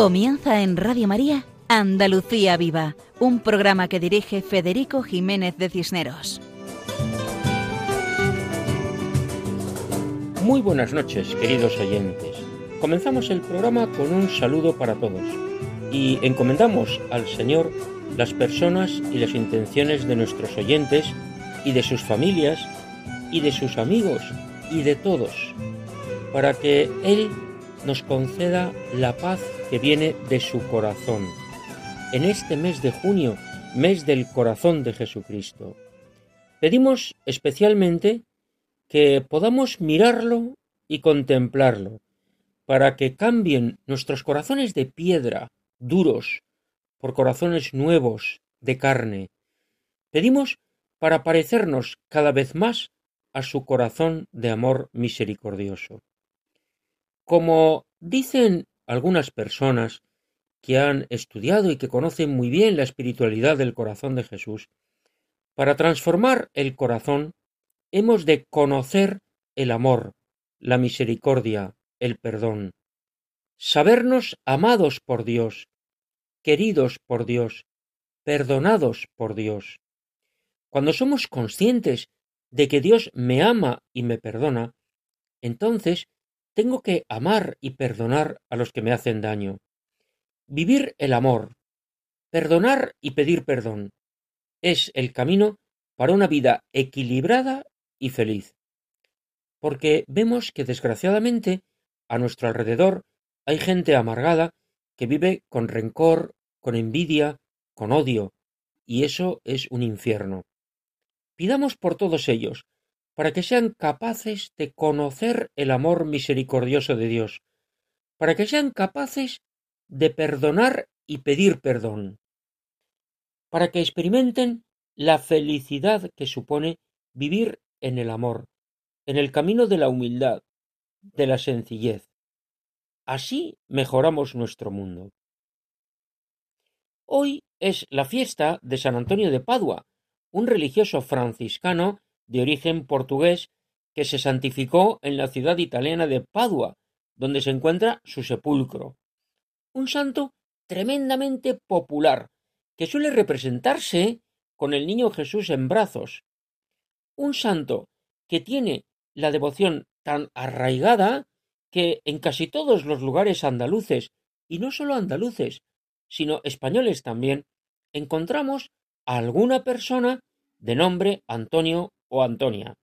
Comienza en Radio María Andalucía Viva, un programa que dirige Federico Jiménez de Cisneros. Muy buenas noches, queridos oyentes. Comenzamos el programa con un saludo para todos y encomendamos al Señor las personas y las intenciones de nuestros oyentes y de sus familias y de sus amigos y de todos, para que Él nos conceda la paz que viene de su corazón. En este mes de junio, mes del corazón de Jesucristo, pedimos especialmente que podamos mirarlo y contemplarlo, para que cambien nuestros corazones de piedra, duros, por corazones nuevos, de carne. Pedimos para parecernos cada vez más a su corazón de amor misericordioso. Como dicen algunas personas que han estudiado y que conocen muy bien la espiritualidad del corazón de Jesús, para transformar el corazón hemos de conocer el amor, la misericordia, el perdón, sabernos amados por Dios, queridos por Dios, perdonados por Dios. Cuando somos conscientes de que Dios me ama y me perdona, entonces tengo que amar y perdonar a los que me hacen daño. Vivir el amor, perdonar y pedir perdón, es el camino para una vida equilibrada y feliz. Porque vemos que desgraciadamente a nuestro alrededor hay gente amargada que vive con rencor, con envidia, con odio, y eso es un infierno. Pidamos por todos ellos, para que sean capaces de conocer el amor misericordioso de Dios, para que sean capaces de perdonar y pedir perdón, para que experimenten la felicidad que supone vivir en el amor, en el camino de la humildad, de la sencillez. Así mejoramos nuestro mundo. Hoy es la fiesta de San Antonio de Padua, un religioso franciscano de origen portugués que se santificó en la ciudad italiana de Padua, donde se encuentra su sepulcro. Un santo tremendamente popular, que suele representarse con el niño Jesús en brazos. Un santo que tiene la devoción tan arraigada que en casi todos los lugares andaluces, y no solo andaluces, sino españoles también, encontramos a alguna persona de nombre Antonio o Antonia.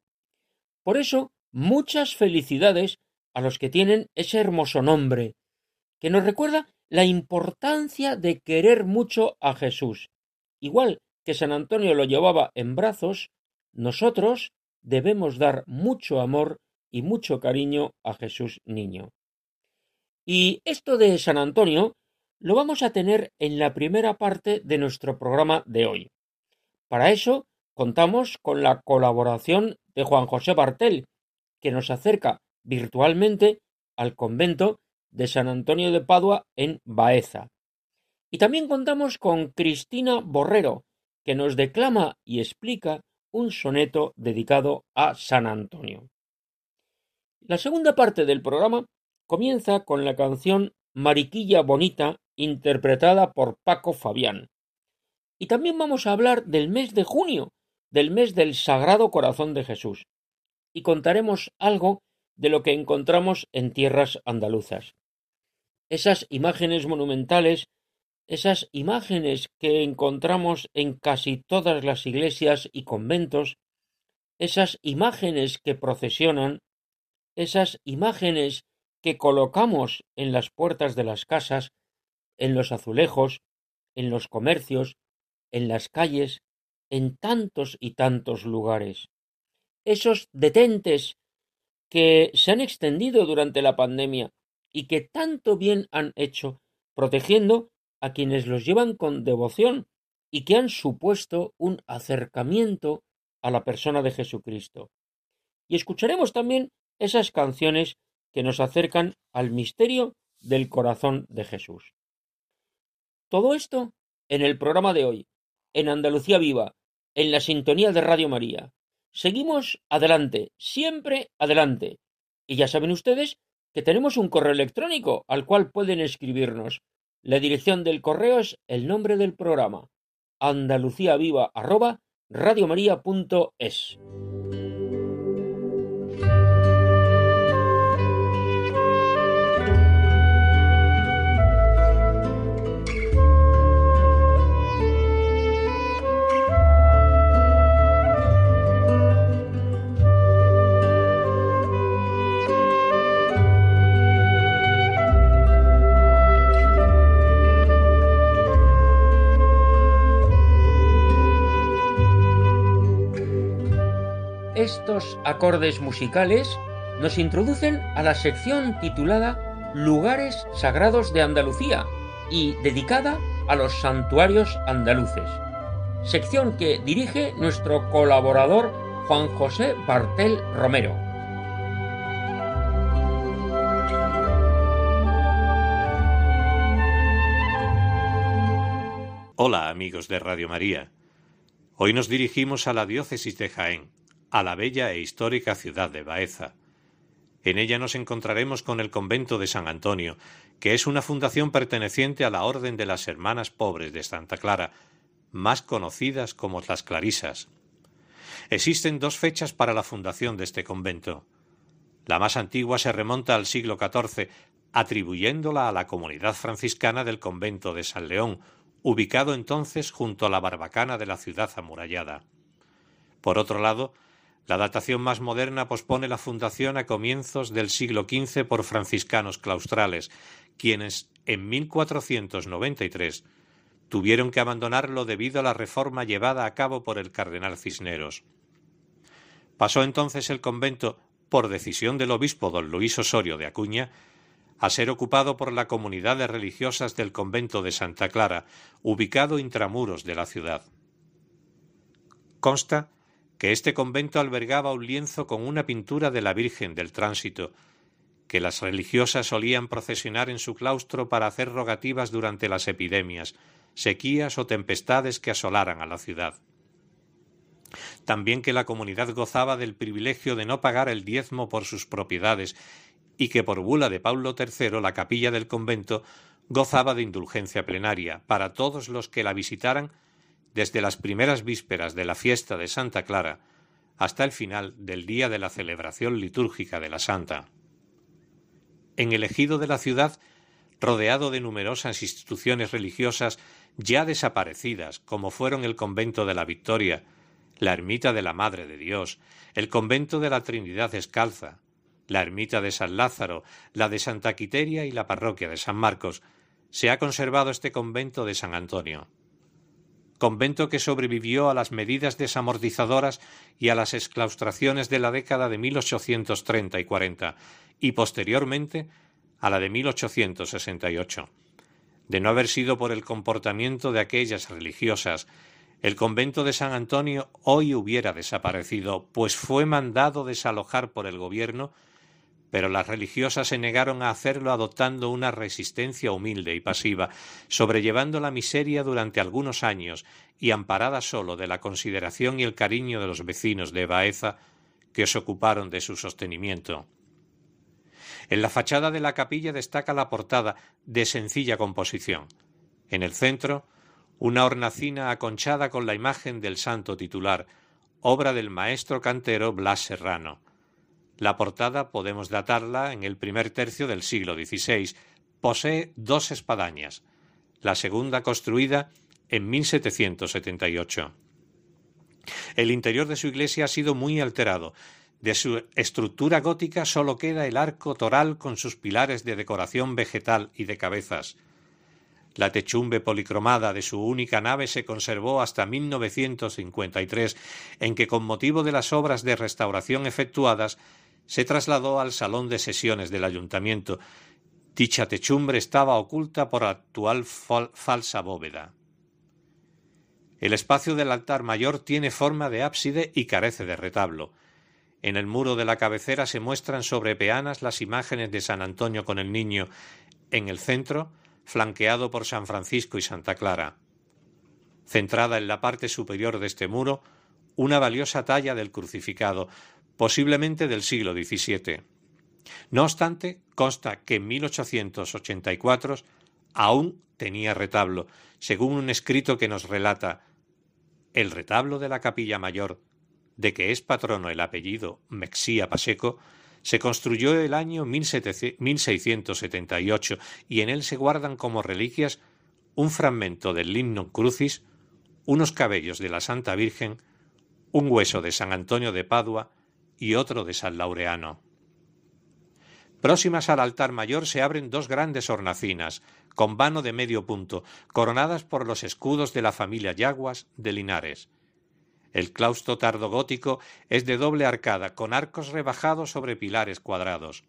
Por eso, muchas felicidades a los que tienen ese hermoso nombre, que nos recuerda la importancia de querer mucho a Jesús. Igual que San Antonio lo llevaba en brazos, nosotros debemos dar mucho amor y mucho cariño a Jesús niño. Y esto de San Antonio lo vamos a tener en la primera parte de nuestro programa de hoy. Para eso contamos con la colaboración de Juan José Bartel, que nos acerca virtualmente al convento de San Antonio de Padua en Baeza. Y también contamos con Cristina Borrero, que nos declama y explica un soneto dedicado a San Antonio. La segunda parte del programa comienza con la canción Mariquilla Bonita, interpretada por Paco Fabián. Y también vamos a hablar del mes de junio, del mes del Sagrado Corazón de Jesús, y contaremos algo de lo que encontramos en tierras andaluzas. Esas imágenes monumentales, esas imágenes que encontramos en casi todas las iglesias y conventos, esas imágenes que procesionan, esas imágenes que colocamos en las puertas de las casas, en los azulejos, en los comercios, en las calles, en tantos y tantos lugares. Esos detentes que se han extendido durante la pandemia y que tanto bien han hecho protegiendo a quienes los llevan con devoción y que han supuesto un acercamiento a la persona de Jesucristo. Y escucharemos también esas canciones que nos acercan al misterio del corazón de Jesús. Todo esto en el programa de hoy, en Andalucía Viva, en la sintonía de Radio María. Seguimos adelante, siempre adelante. Y ya saben ustedes que tenemos un correo electrónico al cual pueden escribirnos La dirección del correo es el nombre del programa, andaluciaviva@radiomaria.es. Acordes musicales nos introducen a la sección titulada Lugares Sagrados de Andalucía y dedicada a los santuarios andaluces, sección que dirige nuestro colaborador Juan José Bartel Romero. Hola amigos de Radio María. Hoy nos dirigimos a la diócesis de Jaén a la bella e histórica ciudad de Baeza. En ella nos encontraremos con el convento de San Antonio, que es una fundación perteneciente a la Orden de las Hermanas Pobres de Santa Clara, más conocidas como las Clarisas. Existen dos fechas para la fundación de este convento. La más antigua se remonta al siglo XIV, atribuyéndola a la comunidad franciscana del convento de San León, ubicado entonces junto a la barbacana de la ciudad amurallada. Por otro lado, la datación más moderna pospone la fundación a comienzos del siglo XV por franciscanos claustrales, quienes, en 1493, tuvieron que abandonarlo debido a la reforma llevada a cabo por el cardenal Cisneros. Pasó entonces el convento, por decisión del obispo don Luis Osorio de Acuña, a ser ocupado por la comunidad de religiosas del convento de Santa Clara, ubicado intramuros de la ciudad. Consta que este convento albergaba un lienzo con una pintura de la Virgen del Tránsito, que las religiosas solían procesionar en su claustro para hacer rogativas durante las epidemias, sequías o tempestades que asolaran a la ciudad. También que la comunidad gozaba del privilegio de no pagar el diezmo por sus propiedades y que por bula de Paulo III la capilla del convento gozaba de indulgencia plenaria para todos los que la visitaran desde las primeras vísperas de la fiesta de Santa Clara hasta el final del día de la celebración litúrgica de la Santa. En el ejido de la ciudad, rodeado de numerosas instituciones religiosas ya desaparecidas, como fueron el convento de la Victoria, la ermita de la Madre de Dios, el convento de la Trinidad Descalza, la ermita de San Lázaro, la de Santa Quiteria y la parroquia de San Marcos, se ha conservado este convento de San Antonio convento que sobrevivió a las medidas desamortizadoras y a las exclaustraciones de la década de 1830 y 40 y posteriormente a la de 1868. De no haber sido por el comportamiento de aquellas religiosas, el convento de San Antonio hoy hubiera desaparecido, pues fue mandado desalojar por el gobierno pero las religiosas se negaron a hacerlo adoptando una resistencia humilde y pasiva, sobrellevando la miseria durante algunos años y amparada solo de la consideración y el cariño de los vecinos de Baeza que se ocuparon de su sostenimiento. En la fachada de la capilla destaca la portada de sencilla composición. En el centro, una hornacina aconchada con la imagen del santo titular, obra del maestro cantero Blas Serrano. La portada podemos datarla en el primer tercio del siglo XVI. Posee dos espadañas, la segunda construida en 1778. El interior de su iglesia ha sido muy alterado. De su estructura gótica solo queda el arco toral con sus pilares de decoración vegetal y de cabezas. La techumbre policromada de su única nave se conservó hasta 1953, en que con motivo de las obras de restauración efectuadas se trasladó al salón de sesiones del ayuntamiento. Dicha techumbre estaba oculta por la actual falsa bóveda. El espacio del altar mayor tiene forma de ábside y carece de retablo. En el muro de la cabecera se muestran sobre peanas las imágenes de San Antonio con el Niño, en el centro, flanqueado por San Francisco y Santa Clara. Centrada en la parte superior de este muro, una valiosa talla del crucificado, posiblemente del siglo XVII. No obstante, consta que en 1884 aún tenía retablo, según un escrito que nos relata el retablo de la capilla mayor, de que es patrono el apellido Mexía Paseco, se construyó el año 1678 y en él se guardan como reliquias un fragmento del Limnum Crucis, unos cabellos de la Santa Virgen, un hueso de San Antonio de Padua y otro de San Laureano. Próximas al altar mayor se abren dos grandes hornacinas, con vano de medio punto, coronadas por los escudos de la familia Yaguas de Linares. El claustro tardogótico es de doble arcada, con arcos rebajados sobre pilares cuadrados.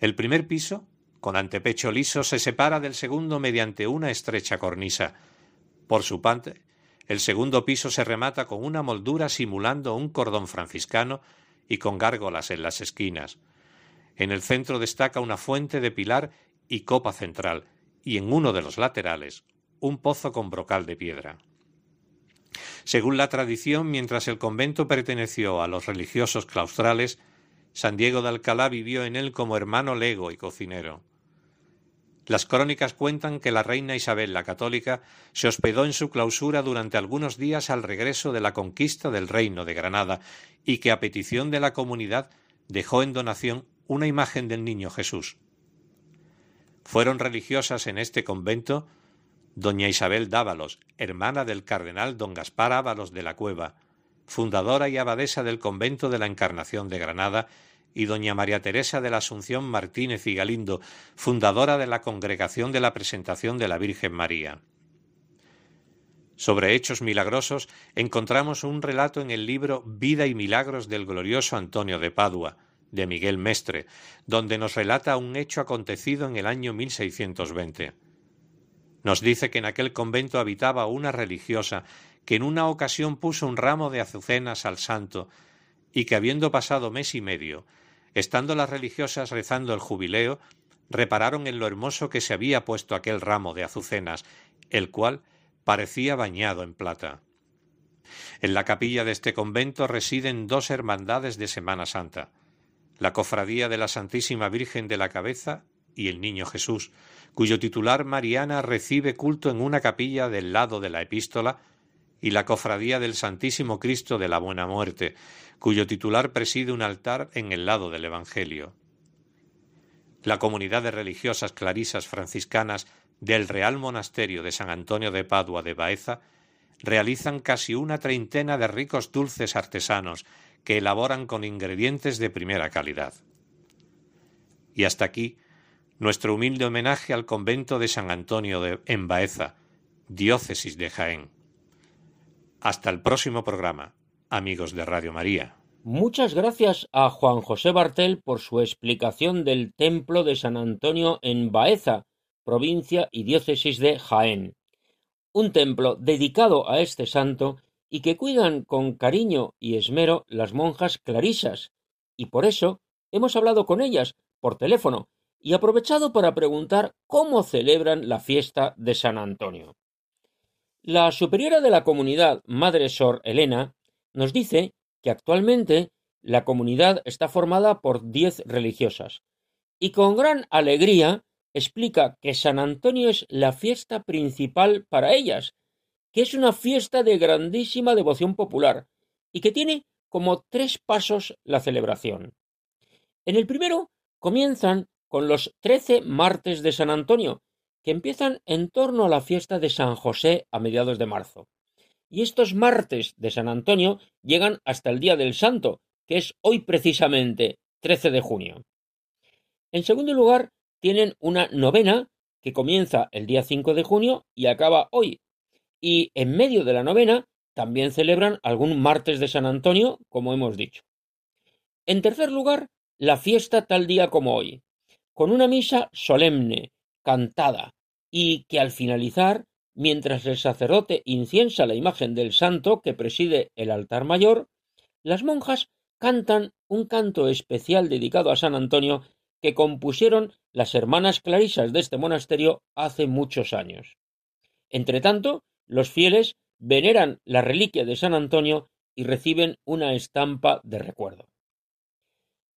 El primer piso, con antepecho liso, se separa del segundo mediante una estrecha cornisa. Por su parte, el segundo piso se remata con una moldura simulando un cordón franciscano y con gárgolas en las esquinas. En el centro destaca una fuente de pilar y copa central, y en uno de los laterales un pozo con brocal de piedra. Según la tradición, mientras el convento perteneció a los religiosos claustrales, San Diego de Alcalá vivió en él como hermano lego y cocinero. Las crónicas cuentan que la reina Isabel la Católica se hospedó en su clausura durante algunos días al regreso de la conquista del reino de Granada y que a petición de la comunidad dejó en donación una imagen del niño Jesús. Fueron religiosas en este convento doña Isabel Dávalos, hermana del cardenal don Gaspar Ábalos de la Cueva, fundadora y abadesa del convento de la Encarnación de Granada, y doña María Teresa de la Asunción Martínez y Galindo, fundadora de la Congregación de la Presentación de la Virgen María. Sobre hechos milagrosos encontramos un relato en el libro Vida y Milagros del glorioso Antonio de Padua, de Miguel Mestre, donde nos relata un hecho acontecido en el año 1620. Nos dice que en aquel convento habitaba una religiosa que en una ocasión puso un ramo de azucenas al santo y que habiendo pasado mes y medio, estando las religiosas rezando el jubileo, repararon en lo hermoso que se había puesto aquel ramo de azucenas, el cual parecía bañado en plata. En la capilla de este convento residen dos hermandades de Semana Santa la Cofradía de la Santísima Virgen de la Cabeza y el Niño Jesús, cuyo titular Mariana recibe culto en una capilla del lado de la epístola, y la Cofradía del Santísimo Cristo de la Buena Muerte, cuyo titular preside un altar en el lado del Evangelio. La comunidad de religiosas clarisas franciscanas del Real Monasterio de San Antonio de Padua de Baeza realizan casi una treintena de ricos dulces artesanos que elaboran con ingredientes de primera calidad. Y hasta aquí nuestro humilde homenaje al convento de San Antonio de, en Baeza, diócesis de Jaén. Hasta el próximo programa, amigos de Radio María. Muchas gracias a Juan José Bartel por su explicación del templo de San Antonio en Baeza, provincia y diócesis de Jaén. Un templo dedicado a este santo y que cuidan con cariño y esmero las monjas clarisas, y por eso hemos hablado con ellas por teléfono y aprovechado para preguntar cómo celebran la fiesta de San Antonio. La superiora de la comunidad, Madre Sor Elena, nos dice que actualmente la comunidad está formada por diez religiosas, y con gran alegría explica que San Antonio es la fiesta principal para ellas que es una fiesta de grandísima devoción popular y que tiene como tres pasos la celebración. En el primero comienzan con los trece martes de San Antonio, que empiezan en torno a la fiesta de San José a mediados de marzo. Y estos martes de San Antonio llegan hasta el Día del Santo, que es hoy precisamente 13 de junio. En segundo lugar, tienen una novena que comienza el día 5 de junio y acaba hoy, y en medio de la novena también celebran algún martes de San Antonio, como hemos dicho. En tercer lugar, la fiesta tal día como hoy, con una misa solemne, cantada, y que al finalizar, mientras el sacerdote inciensa la imagen del santo que preside el altar mayor, las monjas cantan un canto especial dedicado a San Antonio que compusieron las hermanas clarisas de este monasterio hace muchos años. Entretanto, los fieles veneran la reliquia de San Antonio y reciben una estampa de recuerdo.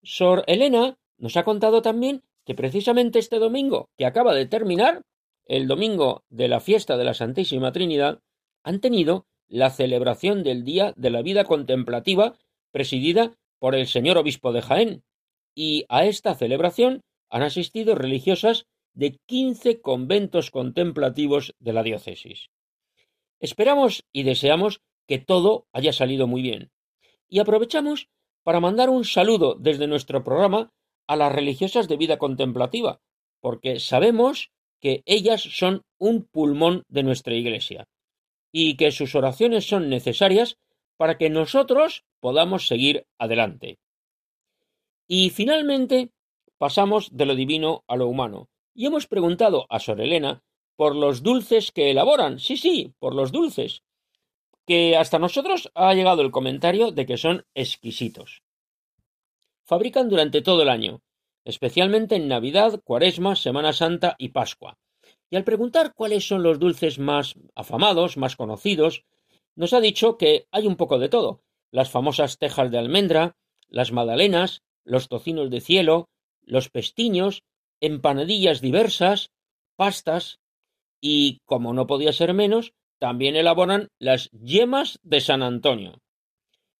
Sor Elena nos ha contado también que precisamente este domingo que acaba de terminar el domingo de la fiesta de la Santísima Trinidad, han tenido la celebración del Día de la Vida Contemplativa presidida por el señor obispo de Jaén, y a esta celebración han asistido religiosas de quince conventos contemplativos de la diócesis. Esperamos y deseamos que todo haya salido muy bien. Y aprovechamos para mandar un saludo desde nuestro programa a las religiosas de vida contemplativa, porque sabemos que ellas son un pulmón de nuestra Iglesia y que sus oraciones son necesarias para que nosotros podamos seguir adelante. Y finalmente pasamos de lo divino a lo humano, y hemos preguntado a Sor Elena por los dulces que elaboran, sí, sí, por los dulces, que hasta nosotros ha llegado el comentario de que son exquisitos. Fabrican durante todo el año, especialmente en Navidad, Cuaresma, Semana Santa y Pascua. Y al preguntar cuáles son los dulces más afamados, más conocidos, nos ha dicho que hay un poco de todo. Las famosas tejas de almendra, las magdalenas, los tocinos de cielo, los pestiños, empanadillas diversas, pastas y, como no podía ser menos, también elaboran las yemas de San Antonio.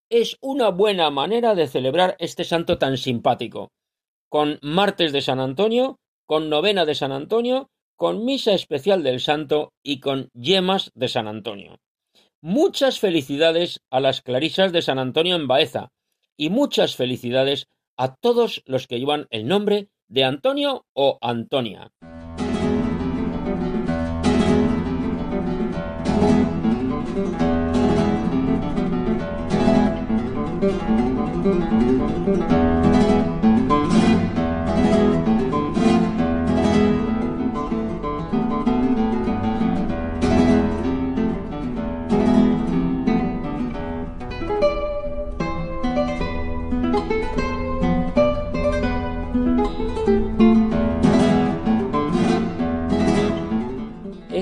Es una buena manera de celebrar este santo tan simpático, con martes de San Antonio, con novena de San Antonio, con misa especial del santo y con yemas de San Antonio. Muchas felicidades a las clarisas de San Antonio en Baeza y muchas felicidades a todos los que llevan el nombre de Antonio o Antonia.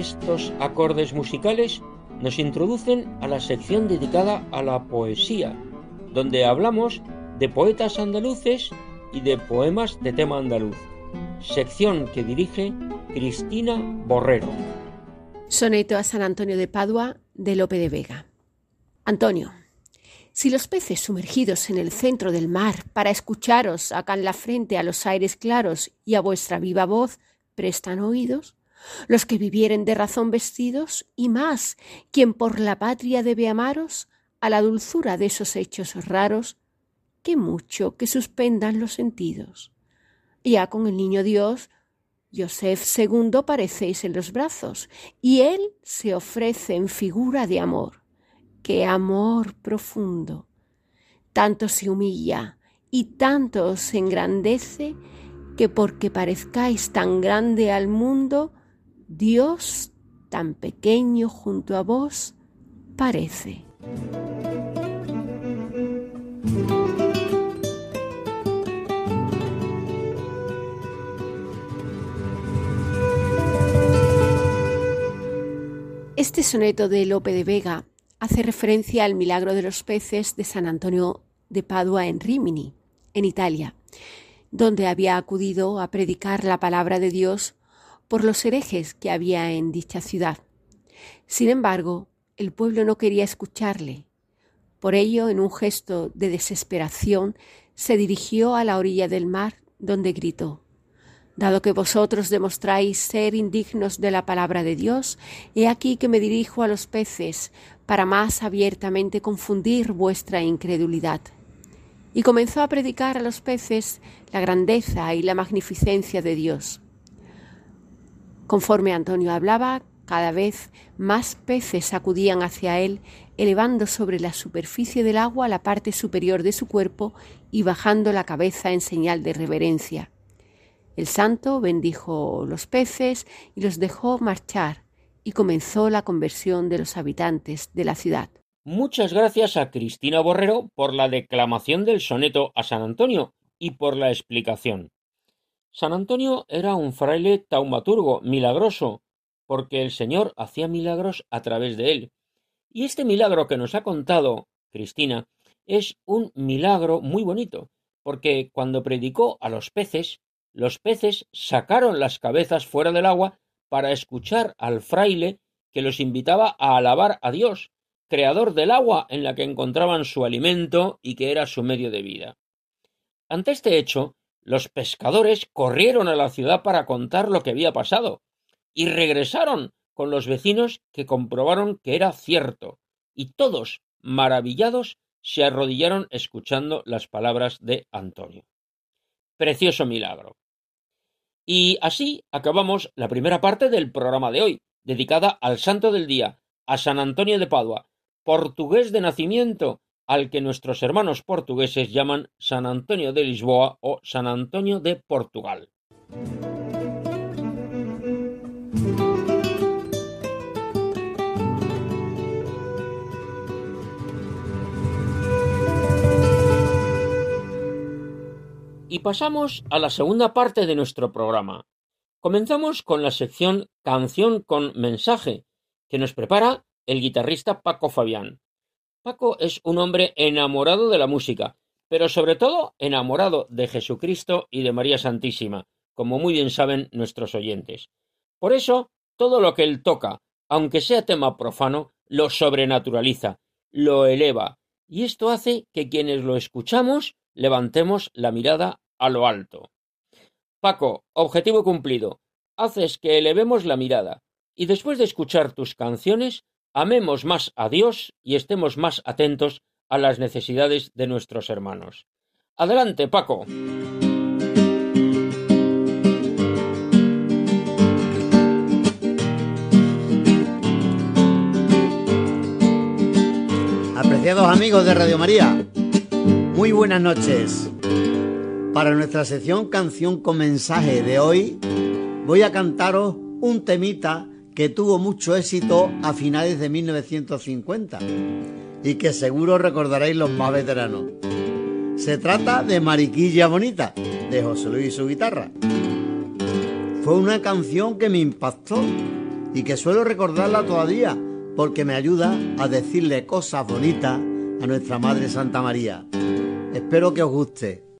Estos acordes musicales nos introducen a la sección dedicada a la poesía, donde hablamos de poetas andaluces y de poemas de tema andaluz, sección que dirige Cristina Borrero. Soneto a San Antonio de Padua de Lope de Vega. Antonio, si los peces sumergidos en el centro del mar para escucharos sacan la frente a los aires claros y a vuestra viva voz prestan oídos, los que vivieren de razón vestidos y más, quien por la patria debe amaros, a la dulzura de esos hechos raros, que mucho que suspendan los sentidos. Ya con el niño Dios, Joseph II parecéis en los brazos, y él se ofrece en figura de amor. ¡Qué amor profundo! Tanto se humilla y tanto os engrandece que porque parezcáis tan grande al mundo, Dios tan pequeño junto a vos parece. Este soneto de Lope de Vega hace referencia al milagro de los peces de San Antonio de Padua en Rimini, en Italia, donde había acudido a predicar la palabra de Dios por los herejes que había en dicha ciudad. Sin embargo, el pueblo no quería escucharle. Por ello, en un gesto de desesperación, se dirigió a la orilla del mar, donde gritó Dado que vosotros demostráis ser indignos de la palabra de Dios, he aquí que me dirijo a los peces para más abiertamente confundir vuestra incredulidad. Y comenzó a predicar a los peces la grandeza y la magnificencia de Dios. Conforme Antonio hablaba, cada vez más peces acudían hacia él, elevando sobre la superficie del agua la parte superior de su cuerpo y bajando la cabeza en señal de reverencia. El santo bendijo los peces y los dejó marchar, y comenzó la conversión de los habitantes de la ciudad. Muchas gracias a Cristina Borrero por la declamación del soneto a San Antonio y por la explicación. San Antonio era un fraile taumaturgo milagroso, porque el Señor hacía milagros a través de él. Y este milagro que nos ha contado Cristina es un milagro muy bonito, porque cuando predicó a los peces, los peces sacaron las cabezas fuera del agua para escuchar al fraile que los invitaba a alabar a Dios, creador del agua en la que encontraban su alimento y que era su medio de vida. Ante este hecho, los pescadores corrieron a la ciudad para contar lo que había pasado, y regresaron con los vecinos que comprobaron que era cierto, y todos, maravillados, se arrodillaron escuchando las palabras de Antonio. Precioso milagro. Y así acabamos la primera parte del programa de hoy, dedicada al santo del día, a San Antonio de Padua, portugués de nacimiento, al que nuestros hermanos portugueses llaman San Antonio de Lisboa o San Antonio de Portugal. Y pasamos a la segunda parte de nuestro programa. Comenzamos con la sección Canción con mensaje, que nos prepara el guitarrista Paco Fabián. Paco es un hombre enamorado de la música, pero sobre todo enamorado de Jesucristo y de María Santísima, como muy bien saben nuestros oyentes. Por eso, todo lo que él toca, aunque sea tema profano, lo sobrenaturaliza, lo eleva, y esto hace que quienes lo escuchamos levantemos la mirada a lo alto. Paco, objetivo cumplido. Haces que elevemos la mirada, y después de escuchar tus canciones, amemos más a Dios y estemos más atentos a las necesidades de nuestros hermanos. Adelante, Paco. Apreciados amigos de Radio María, muy buenas noches. Para nuestra sección Canción con mensaje de hoy, voy a cantaros un temita que tuvo mucho éxito a finales de 1950 y que seguro recordaréis los más veteranos. Se trata de Mariquilla Bonita, de José Luis y su guitarra. Fue una canción que me impactó y que suelo recordarla todavía porque me ayuda a decirle cosas bonitas a nuestra Madre Santa María. Espero que os guste.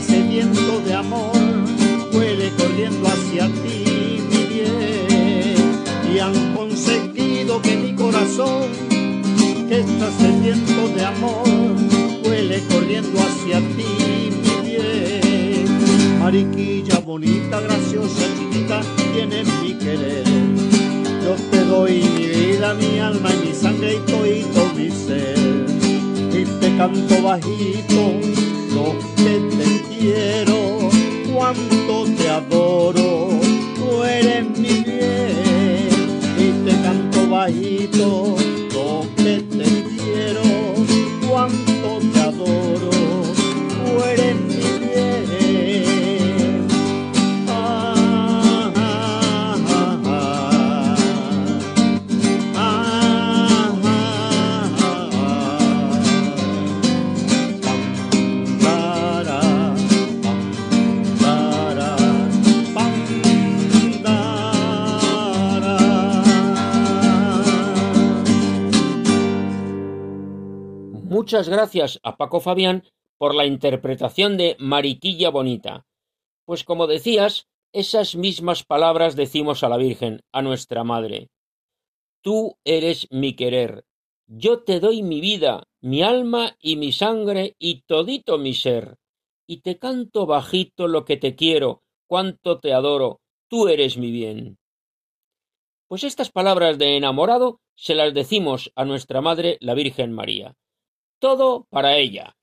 Sediento de amor, huele corriendo hacia ti, mi bien, y han conseguido que mi corazón, que está sediento de amor, huele corriendo hacia ti, mi bien, mariquilla bonita, graciosa, chiquita, tiene mi querer. Yo te doy mi vida, mi alma y mi sangre y todo mi ser. Y te canto bajito cuánto te adoro, tú eres mi bien y te canto bajito gracias a Paco Fabián por la interpretación de Mariquilla Bonita. Pues como decías, esas mismas palabras decimos a la Virgen, a nuestra Madre. Tú eres mi querer. Yo te doy mi vida, mi alma y mi sangre y todito mi ser. Y te canto bajito lo que te quiero, cuánto te adoro, tú eres mi bien. Pues estas palabras de enamorado se las decimos a nuestra Madre la Virgen María todo para ella.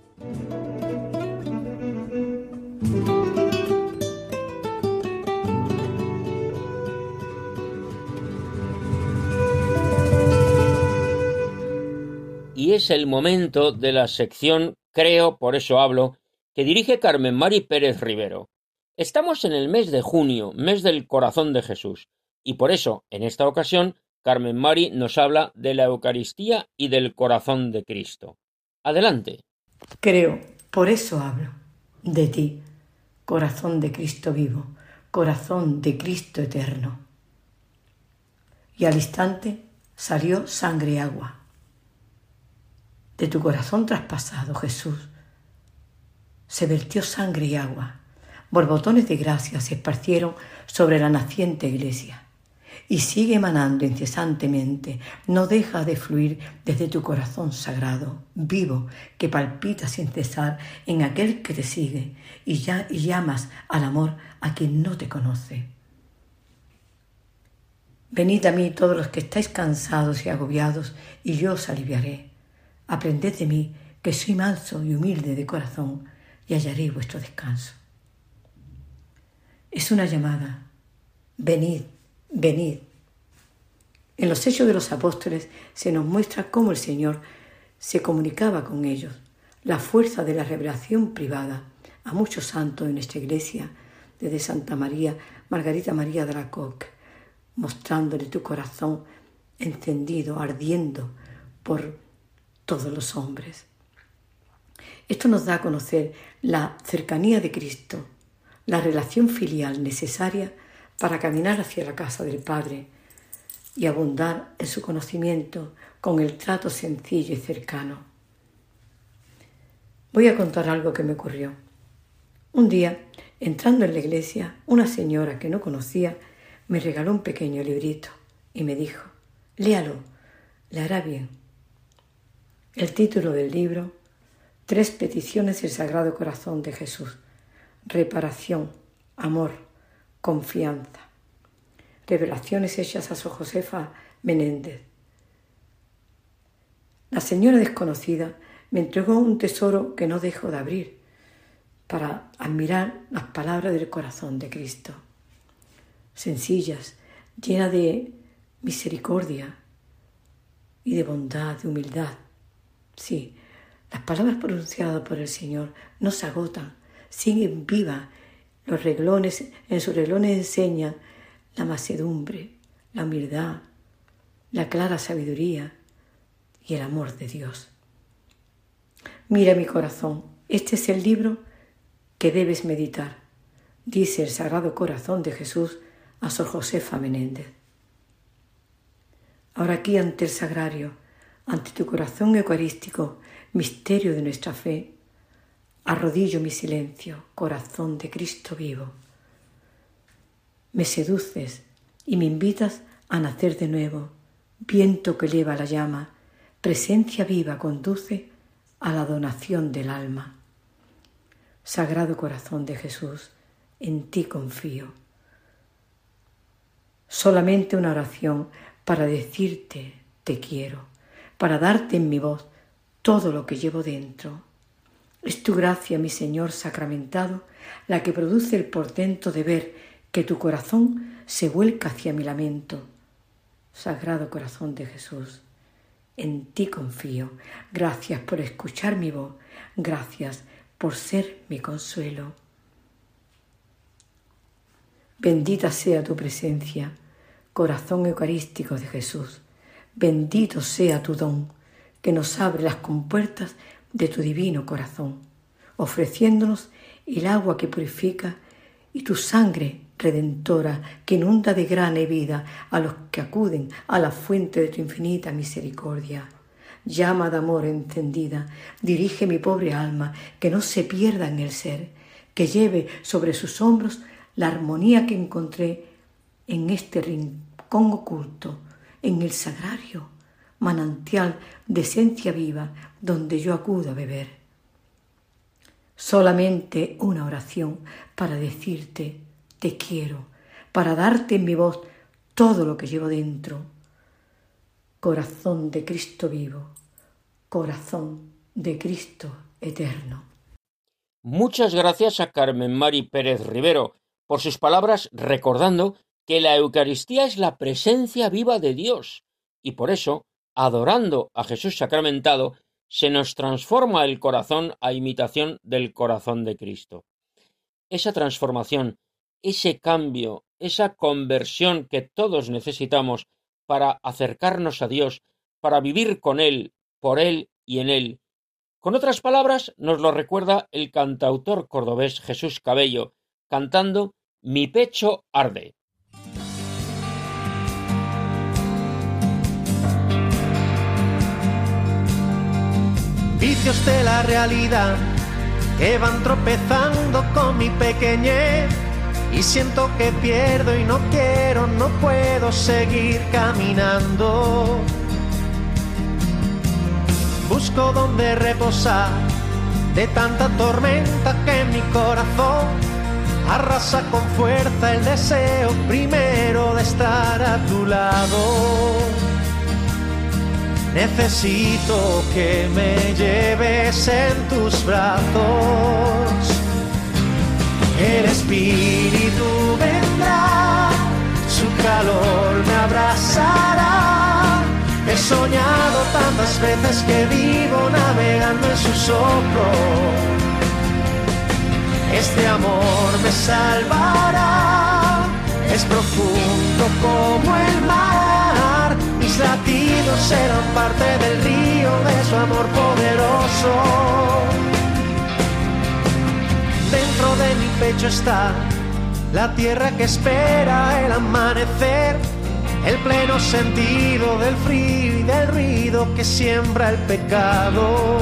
Y es el momento de la sección Creo, por eso hablo, que dirige Carmen Mari Pérez Rivero. Estamos en el mes de junio, mes del corazón de Jesús, y por eso, en esta ocasión, Carmen Mari nos habla de la Eucaristía y del corazón de Cristo. Adelante. Creo, por eso hablo, de ti, corazón de Cristo vivo, corazón de Cristo eterno. Y al instante salió sangre y agua. De tu corazón traspasado, Jesús, se vertió sangre y agua. Borbotones de gracia se esparcieron sobre la naciente iglesia y sigue emanando incesantemente, no deja de fluir desde tu corazón sagrado, vivo, que palpita sin cesar en aquel que te sigue y, ya, llamas al amor a quien no te conoce. Venid a mí todos los que estáis cansados y agobiados, y yo os aliviaré. Aprended de mí, que soy manso y humilde de corazón, y hallaré vuestro descanso. Es una llamada. Venid, venid. En los hechos de los apóstoles se nos muestra cómo el Señor se comunicaba con ellos, la fuerza de la revelación privada a muchos santos en nuestra iglesia, desde Santa María, Margarita María de la Coque, mostrándole tu corazón encendido, ardiendo por todos los hombres. Esto nos da a conocer la cercanía de Cristo, la relación filial necesaria para caminar hacia la casa del Padre y abundar en su conocimiento con el trato sencillo y cercano. Voy a contar algo que me ocurrió. Un día, entrando en la iglesia, una señora que no conocía me regaló un pequeño librito y me dijo, léalo, le hará bien. El título del libro, Tres peticiones del Sagrado Corazón de Jesús, reparación, amor, confianza. Revelaciones hechas a Sor Josefa Menéndez. La señora desconocida me entregó un tesoro que no dejo de abrir para admirar las palabras del corazón de Cristo. Sencillas, llenas de misericordia y de bondad, de humildad. Sí, las palabras pronunciadas por el Señor no se agotan, siguen vivas los reglones, en sus reglones enseña la macedumbre, la humildad, la clara sabiduría y el amor de Dios. Mira mi corazón, este es el libro que debes meditar, dice el Sagrado Corazón de Jesús a Sor Josefa Menéndez. Ahora aquí ante el sagrario, ante tu corazón eucarístico, misterio de nuestra fe, Arrodillo mi silencio, corazón de Cristo vivo. Me seduces y me invitas a nacer de nuevo, viento que eleva la llama, presencia viva conduce a la donación del alma. Sagrado corazón de Jesús, en ti confío. Solamente una oración para decirte te quiero, para darte en mi voz todo lo que llevo dentro Es tu gracia, mi Señor sacramentado, la que produce el portento de ver que tu corazón se vuelca hacia mi lamento. Sagrado corazón de Jesús, en ti confío. Gracias por escuchar mi voz. Gracias por ser mi consuelo. Bendita sea tu presencia, corazón eucarístico de Jesús. Bendito sea tu don, que nos abre las compuertas de tu divino corazón, ofreciéndonos el agua que purifica y tu sangre redentora que inunda de grana y vida a los que acuden a la fuente de tu infinita misericordia. Llama de amor encendida, dirige mi pobre alma, que no se pierda en el ser, que lleve sobre sus hombros la armonía que encontré en este rincón oculto, en el sagrario, manantial de esencia viva donde yo acudo a beber. Solamente una oración para decirte te quiero, para darte en mi voz todo lo que llevo dentro. Corazón de Cristo vivo, corazón de Cristo eterno. Muchas gracias a Carmen Mari Pérez Rivero por sus palabras recordando que la Eucaristía es la presencia viva de Dios y por eso, adorando a Jesús sacramentado, se nos transforma el corazón a imitación del corazón de Cristo. Esa transformación, ese cambio, esa conversión que todos necesitamos para acercarnos a Dios, para vivir con Él, por Él y en Él. Con otras palabras, nos lo recuerda el cantautor cordobés Jesús Cabello, cantando Mi pecho arde. De la realidad que van tropezando con mi pequeñez y siento que pierdo y no quiero, no puedo seguir caminando. Busco donde reposar de tanta tormenta que mi corazón arrasa con fuerza el deseo primero de estar a tu lado. Necesito que me lleves en tus brazos. El espíritu vendrá, su calor me abrazará. He soñado tantas veces que vivo navegando en su soplo este amor me salvará. Es profundo como el mar, mis latidos serán parte del río de su amor poderoso. Dentro de mi pecho está la tierra que espera el amanecer, el pleno sentido del frío y del ruido que siembra el pecado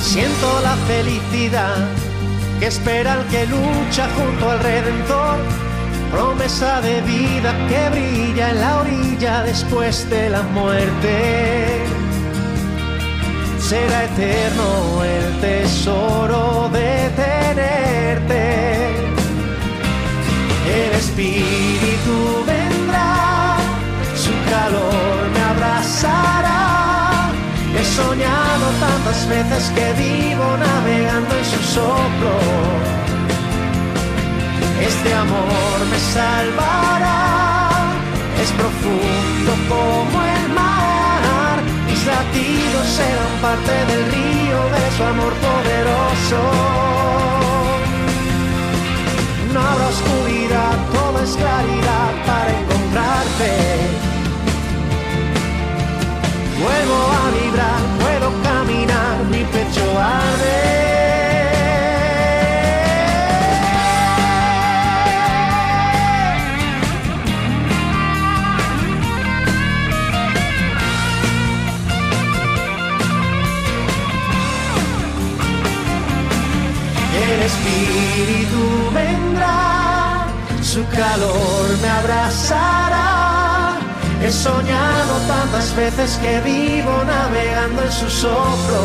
Siento la felicidad que espera el que lucha junto al Redentor. Promesa de vida que brilla en la orilla después de la muerte. Será eterno el tesoro de tenerte. El Espíritu vendrá, su calor me abrazará He soñado tantas veces que vivo navegando en su soplo. Este amor me salvará, es profundo como el mar. Mis latidos serán parte del río de su amor poderoso. No habrá oscuridad, todo es claridad para encontrarte vuelvo a vibrar, puedo caminar, mi pecho arde. Su calor me abrazará He soñado tantas veces que vivo navegando en su soplo.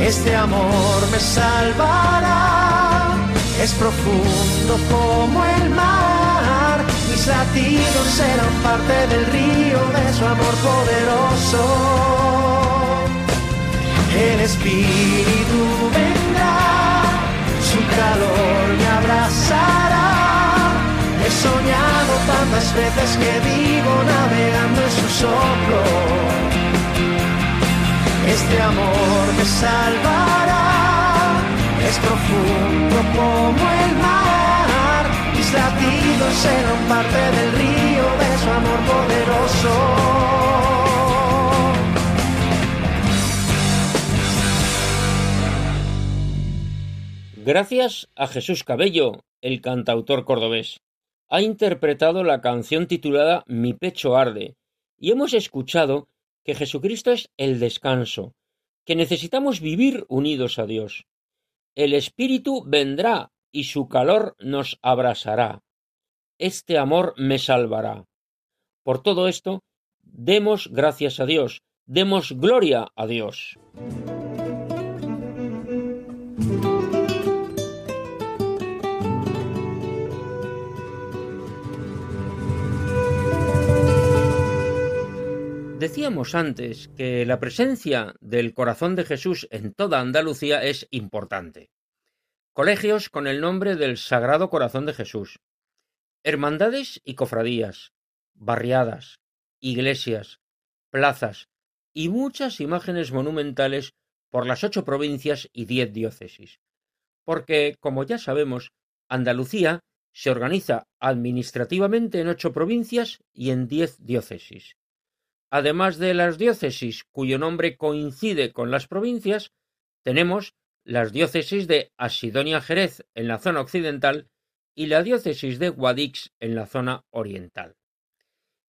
Este amor me salvará, es profundo como el mar. Mis latidos serán parte del río de su amor poderoso. el Espíritu vendrá, su calor me abrazará. He soñado tantas veces que vivo navegando en su soplo. Este amor me salvará, es profundo como el mar. Mis latidos serán parte del río de su amor poderoso. Gracias a Jesús Cabello, el cantautor cordobés. Ha interpretado la canción titulada Mi pecho arde y hemos escuchado que Jesucristo es el descanso, que necesitamos vivir unidos a Dios. El Espíritu vendrá y su calor nos abrasará. Este amor me salvará. Por todo esto, demos gracias a Dios, demos gloria a Dios. Decíamos antes que la presencia del corazón de Jesús en toda Andalucía es importante. Colegios con el nombre del Sagrado Corazón de Jesús, hermandades y cofradías, barriadas, iglesias, plazas y muchas imágenes monumentales por las ocho provincias y diez diócesis. Porque, como ya sabemos, Andalucía se organiza administrativamente en ocho provincias y en diez diócesis. Además de las diócesis cuyo nombre coincide con las provincias, tenemos las diócesis de Asidonia Jerez en la zona occidental y la diócesis de Guadix en la zona oriental.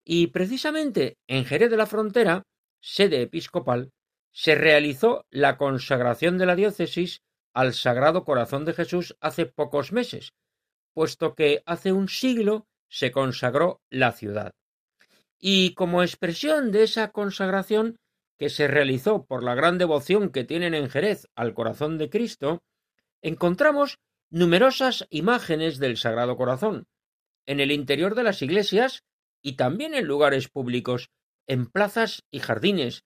Y precisamente en Jerez de la Frontera, sede episcopal, se realizó la consagración de la diócesis al Sagrado Corazón de Jesús hace pocos meses, puesto que hace un siglo se consagró la ciudad. Y como expresión de esa consagración que se realizó por la gran devoción que tienen en Jerez al corazón de Cristo, encontramos numerosas imágenes del Sagrado Corazón en el interior de las iglesias y también en lugares públicos, en plazas y jardines,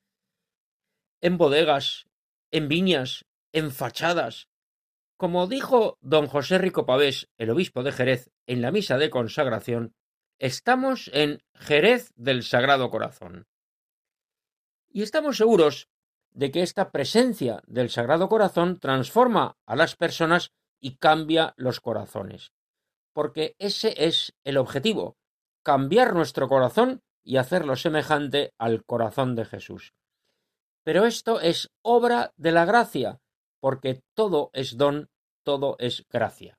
en bodegas, en viñas, en fachadas. Como dijo don José Rico Pavés, el obispo de Jerez, en la misa de consagración, Estamos en Jerez del Sagrado Corazón. Y estamos seguros de que esta presencia del Sagrado Corazón transforma a las personas y cambia los corazones. Porque ese es el objetivo, cambiar nuestro corazón y hacerlo semejante al corazón de Jesús. Pero esto es obra de la gracia, porque todo es don, todo es gracia.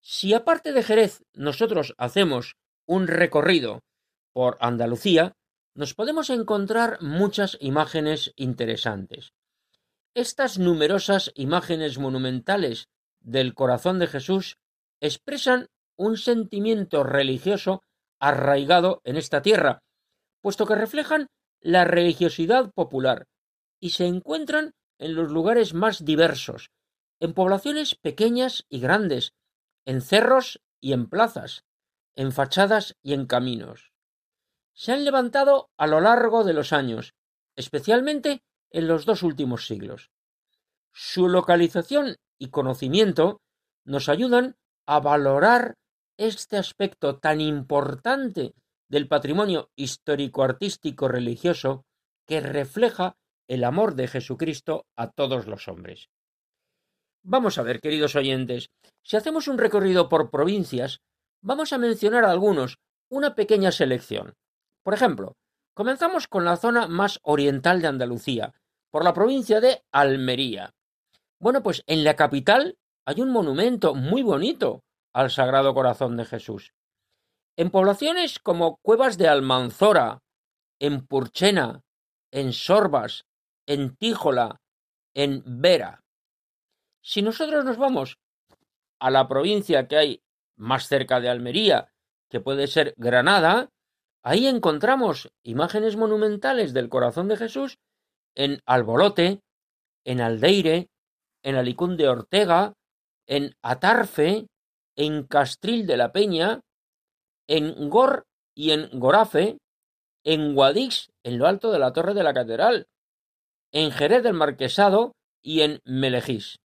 Si aparte de Jerez nosotros hacemos un recorrido por Andalucía, nos podemos encontrar muchas imágenes interesantes. Estas numerosas imágenes monumentales del corazón de Jesús expresan un sentimiento religioso arraigado en esta tierra, puesto que reflejan la religiosidad popular y se encuentran en los lugares más diversos, en poblaciones pequeñas y grandes, en cerros y en plazas, en fachadas y en caminos. Se han levantado a lo largo de los años, especialmente en los dos últimos siglos. Su localización y conocimiento nos ayudan a valorar este aspecto tan importante del patrimonio histórico-artístico religioso que refleja el amor de Jesucristo a todos los hombres. Vamos a ver, queridos oyentes, si hacemos un recorrido por provincias, Vamos a mencionar algunos, una pequeña selección. Por ejemplo, comenzamos con la zona más oriental de Andalucía, por la provincia de Almería. Bueno, pues en la capital hay un monumento muy bonito al Sagrado Corazón de Jesús. En poblaciones como Cuevas de Almanzora, en Purchena, en Sorbas, en Tíjola, en Vera. Si nosotros nos vamos a la provincia que hay más cerca de Almería, que puede ser Granada, ahí encontramos imágenes monumentales del corazón de Jesús en Albolote, en Aldeire, en Alicún de Ortega, en Atarfe, en Castril de la Peña, en Gor y en Gorafe, en Guadix, en lo alto de la torre de la catedral, en Jerez del Marquesado y en Melejís.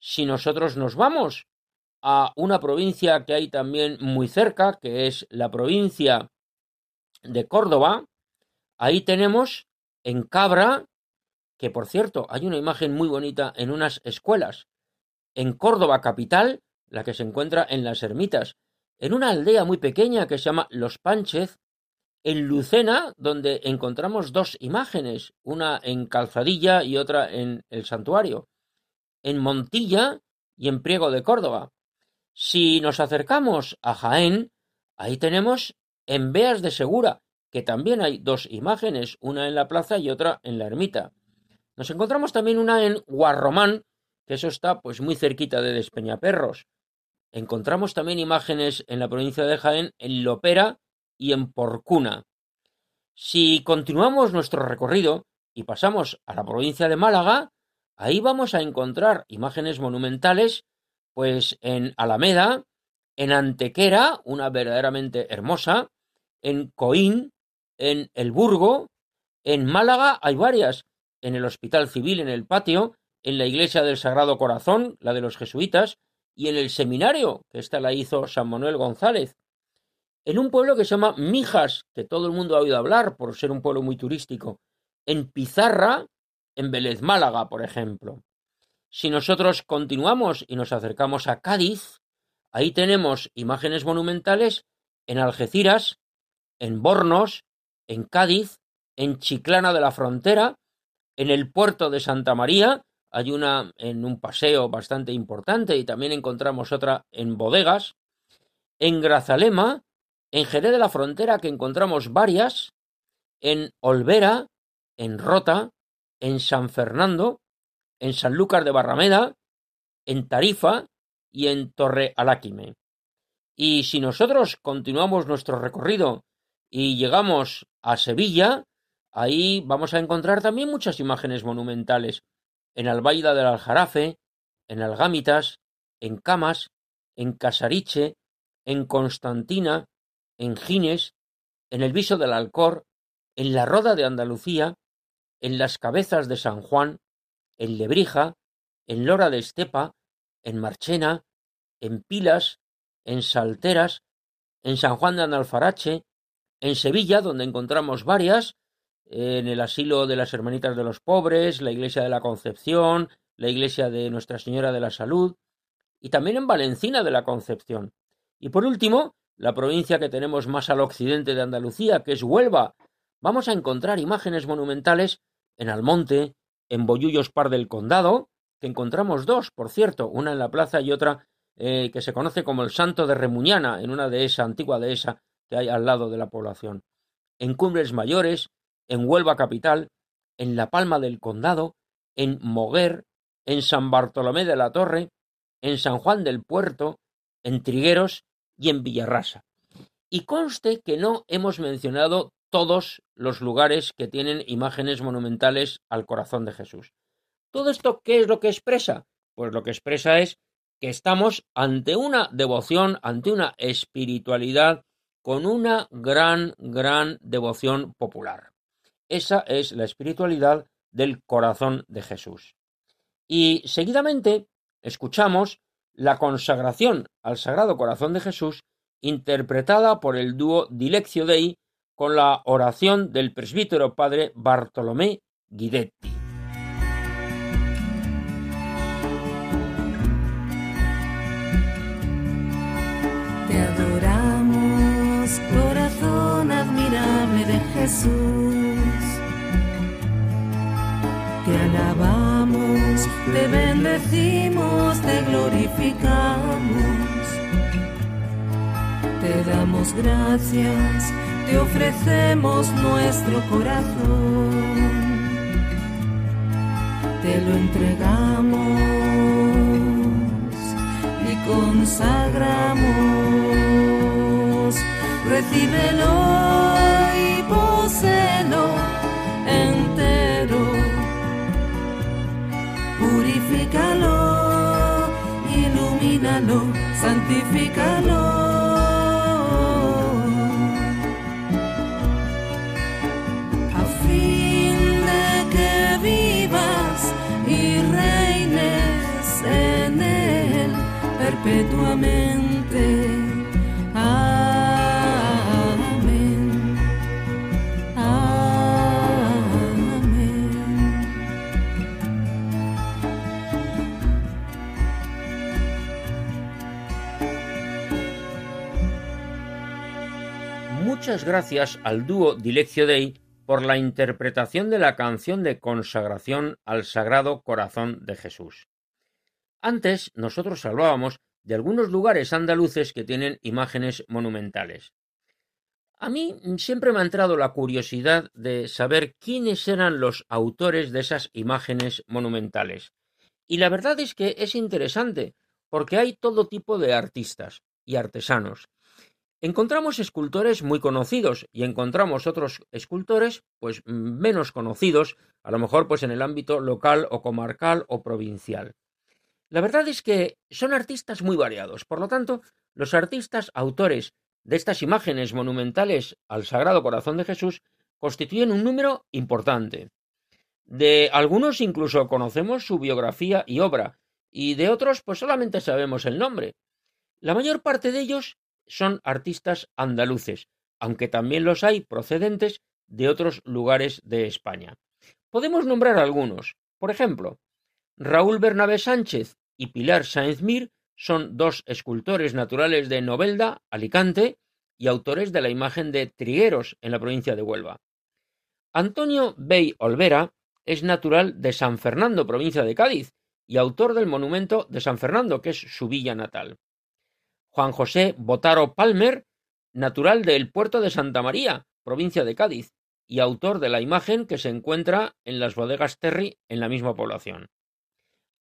Si nosotros nos vamos a una provincia que hay también muy cerca, que es la provincia de Córdoba, ahí tenemos en Cabra, que por cierto hay una imagen muy bonita en unas escuelas, en Córdoba capital, la que se encuentra en las ermitas, en una aldea muy pequeña que se llama Los Pánchez, en Lucena, donde encontramos dos imágenes, una en Calzadilla y otra en el santuario, en Montilla y en Priego de Córdoba. Si nos acercamos a Jaén, ahí tenemos en Beas de Segura, que también hay dos imágenes, una en la plaza y otra en la ermita. Nos encontramos también una en Guarromán, que eso está pues muy cerquita de Despeñaperros. Encontramos también imágenes en la provincia de Jaén, en Lopera y en Porcuna. Si continuamos nuestro recorrido y pasamos a la provincia de Málaga, ahí vamos a encontrar imágenes monumentales, pues en Alameda, en Antequera, una verdaderamente hermosa, en Coín, en El Burgo, en Málaga hay varias, en el Hospital Civil, en el patio, en la Iglesia del Sagrado Corazón, la de los jesuitas, y en el seminario, que esta la hizo San Manuel González, en un pueblo que se llama Mijas, que todo el mundo ha oído hablar por ser un pueblo muy turístico, en Pizarra, en Vélez Málaga, por ejemplo. Si nosotros continuamos y nos acercamos a Cádiz, ahí tenemos imágenes monumentales en Algeciras, en Bornos, en Cádiz, en Chiclana de la Frontera, en el puerto de Santa María, hay una en un paseo bastante importante y también encontramos otra en Bodegas, en Grazalema, en Jerez de la Frontera, que encontramos varias, en Olvera, en Rota, en San Fernando, en Sanlúcar de Barrameda, en Tarifa y en Torre Aláquime. Y si nosotros continuamos nuestro recorrido y llegamos a Sevilla, ahí vamos a encontrar también muchas imágenes monumentales. En Albaida del Aljarafe, en Algámitas, en Camas, en Casariche, en Constantina, en Gines, en el Viso del Alcor, en la Roda de Andalucía, en las Cabezas de San Juan, en Lebrija, en Lora de Estepa, en Marchena, en Pilas, en Salteras, en San Juan de Analfarache, en Sevilla, donde encontramos varias, en el asilo de las Hermanitas de los Pobres, la iglesia de la Concepción, la iglesia de Nuestra Señora de la Salud, y también en Valencina de la Concepción. Y por último, la provincia que tenemos más al occidente de Andalucía, que es Huelva, vamos a encontrar imágenes monumentales en Almonte, en Bollullos Par del Condado, que encontramos dos, por cierto, una en la plaza y otra eh, que se conoce como el Santo de Remuñana, en una dehesa, antigua dehesa que hay al lado de la población. En Cumbres Mayores, en Huelva Capital, en La Palma del Condado, en Moguer, en San Bartolomé de la Torre, en San Juan del Puerto, en Trigueros y en Villarrasa. Y conste que no hemos mencionado todos los lugares que tienen imágenes monumentales al corazón de Jesús. ¿Todo esto qué es lo que expresa? Pues lo que expresa es que estamos ante una devoción, ante una espiritualidad con una gran, gran devoción popular. Esa es la espiritualidad del corazón de Jesús. Y seguidamente escuchamos la consagración al Sagrado Corazón de Jesús, interpretada por el dúo Dileccio Dei con la oración del presbítero padre Bartolomé Guidetti. Te adoramos, corazón admirable de Jesús. Te alabamos, te bendecimos, te glorificamos. Te damos gracias, te ofrecemos nuestro corazón. Te lo entregamos y consagramos. Recíbelo y poselo entero. Purifícalo, ilumínalo, santifícalo. Perpetuamente. Amén. Amén. Muchas gracias al dúo Dileccio Dei por la interpretación de la canción de consagración al Sagrado Corazón de Jesús. Antes nosotros hablábamos de algunos lugares andaluces que tienen imágenes monumentales. A mí siempre me ha entrado la curiosidad de saber quiénes eran los autores de esas imágenes monumentales. Y la verdad es que es interesante, porque hay todo tipo de artistas y artesanos. Encontramos escultores muy conocidos y encontramos otros escultores pues menos conocidos, a lo mejor pues en el ámbito local o comarcal o provincial. La verdad es que son artistas muy variados, por lo tanto, los artistas autores de estas imágenes monumentales al Sagrado Corazón de Jesús constituyen un número importante. De algunos incluso conocemos su biografía y obra, y de otros pues solamente sabemos el nombre. La mayor parte de ellos son artistas andaluces, aunque también los hay procedentes de otros lugares de España. Podemos nombrar algunos. Por ejemplo, Raúl Bernabé Sánchez y Pilar Sáenz Mir son dos escultores naturales de Novelda, Alicante, y autores de la imagen de Trigueros en la provincia de Huelva. Antonio Bey Olvera es natural de San Fernando, provincia de Cádiz, y autor del monumento de San Fernando, que es su villa natal. Juan José Botaro Palmer, natural del puerto de Santa María, provincia de Cádiz, y autor de la imagen que se encuentra en las bodegas Terry en la misma población.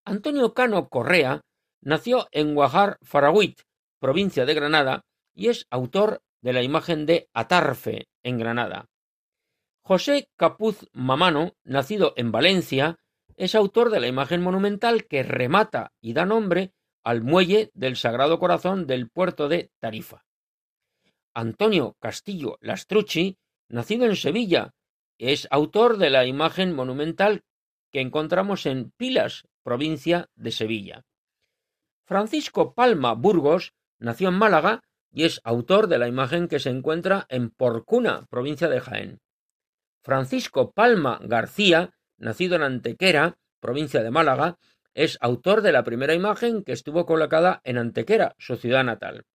Antonio Cano Correa nació en Guajar Faragüit, provincia de Granada, y es autor de la imagen de Atarfe, en Granada. José Capuz Mamano, nacido en Valencia, es autor de la imagen monumental que remata y da nombre al muelle del Sagrado Corazón del puerto de Tarifa. Antonio Castillo Lastrucci, nacido en Sevilla, es autor de la imagen monumental que encontramos en Pilas, provincia de Sevilla. Francisco Palma Burgos nació en Málaga y es autor de la imagen que se encuentra en Porcuna, provincia de Jaén. Francisco Palma García, nacido en Antequera, provincia de Málaga, es autor de la primera imagen que estuvo colocada en Antequera, su ciudad natal.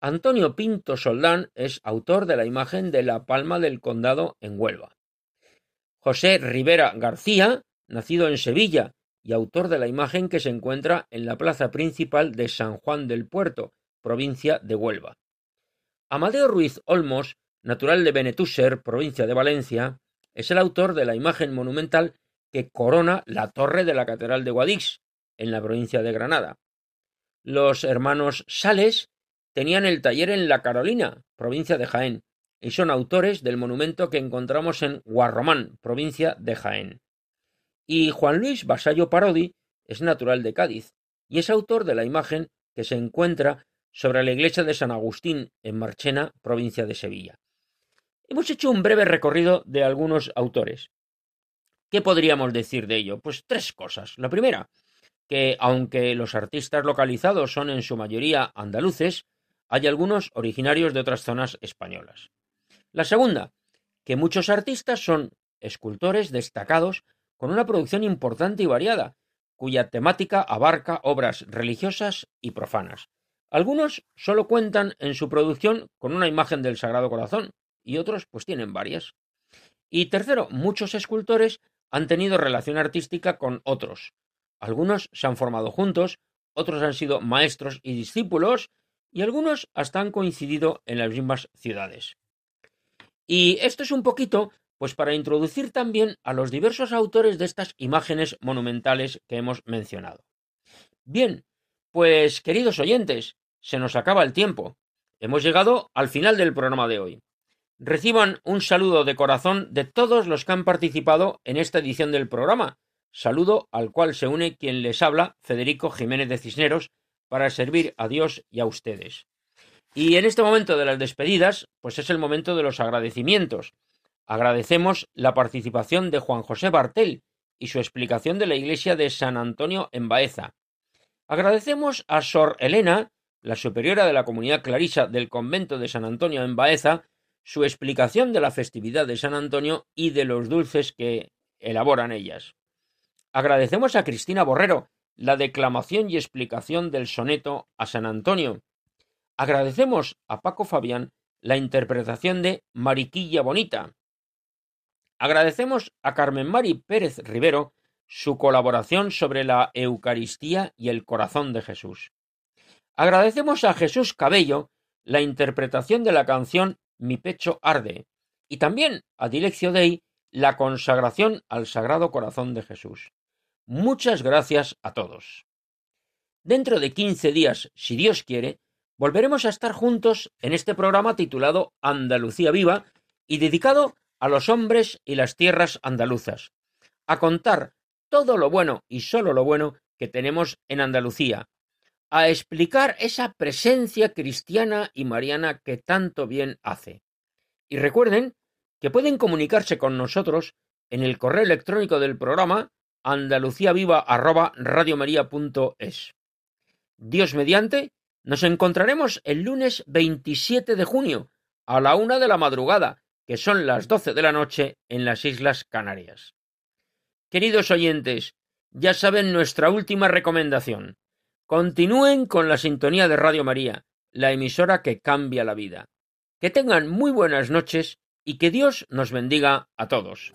Antonio Pinto Soldán es autor de la imagen de la Palma del Condado en Huelva. José Rivera García, nacido en Sevilla y autor de la imagen que se encuentra en la plaza principal de San Juan del Puerto, provincia de Huelva. Amadeo Ruiz Olmos, natural de Benetúser, provincia de Valencia, es el autor de la imagen monumental que corona la torre de la Catedral de Guadix, en la provincia de Granada. Los hermanos Sales tenían el taller en La Carolina, provincia de Jaén, y son autores del monumento que encontramos en Guarromán, provincia de Jaén. Y Juan Luis Basallo Parodi es natural de Cádiz, y es autor de la imagen que se encuentra sobre la iglesia de San Agustín en Marchena, provincia de Sevilla. Hemos hecho un breve recorrido de algunos autores. ¿Qué podríamos decir de ello? Pues tres cosas. La primera, que aunque los artistas localizados son en su mayoría andaluces, hay algunos originarios de otras zonas españolas. La segunda, que muchos artistas son escultores destacados con una producción importante y variada, cuya temática abarca obras religiosas y profanas. Algunos solo cuentan en su producción con una imagen del Sagrado Corazón y otros pues tienen varias. Y tercero, muchos escultores han tenido relación artística con otros. Algunos se han formado juntos, otros han sido maestros y discípulos, y algunos hasta han coincidido en las mismas ciudades. Y esto es un poquito, pues para introducir también a los diversos autores de estas imágenes monumentales que hemos mencionado. Bien, pues queridos oyentes, se nos acaba el tiempo. Hemos llegado al final del programa de hoy. Reciban un saludo de corazón de todos los que han participado en esta edición del programa, saludo al cual se une quien les habla, Federico Jiménez de Cisneros, para servir a Dios y a ustedes. Y en este momento de las despedidas, pues es el momento de los agradecimientos. Agradecemos la participación de Juan José Bartel y su explicación de la iglesia de San Antonio en Baeza. Agradecemos a Sor Elena, la superiora de la comunidad clarisa del convento de San Antonio en Baeza, su explicación de la festividad de San Antonio y de los dulces que elaboran ellas. Agradecemos a Cristina Borrero la declamación y explicación del soneto a San Antonio. Agradecemos a Paco Fabián la interpretación de Mariquilla Bonita. Agradecemos a Carmen Mari Pérez Rivero su colaboración sobre la Eucaristía y el corazón de Jesús. Agradecemos a Jesús Cabello la interpretación de la canción Mi pecho arde y también a Dileccio Dei la consagración al Sagrado Corazón de Jesús. Muchas gracias a todos. Dentro de quince días, si Dios quiere, volveremos a estar juntos en este programa titulado Andalucía Viva y dedicado a los hombres y las tierras andaluzas, a contar todo lo bueno y solo lo bueno que tenemos en Andalucía, a explicar esa presencia cristiana y mariana que tanto bien hace. Y recuerden que pueden comunicarse con nosotros en el correo electrónico del programa andaluciaviva@radiomaria.es. Dios mediante, nos encontraremos el lunes 27 de junio a la una de la madrugada, que son las doce de la noche en las Islas Canarias. Queridos oyentes, ya saben nuestra última recomendación. Continúen con la sintonía de Radio María, la emisora que cambia la vida. Que tengan muy buenas noches y que Dios nos bendiga a todos.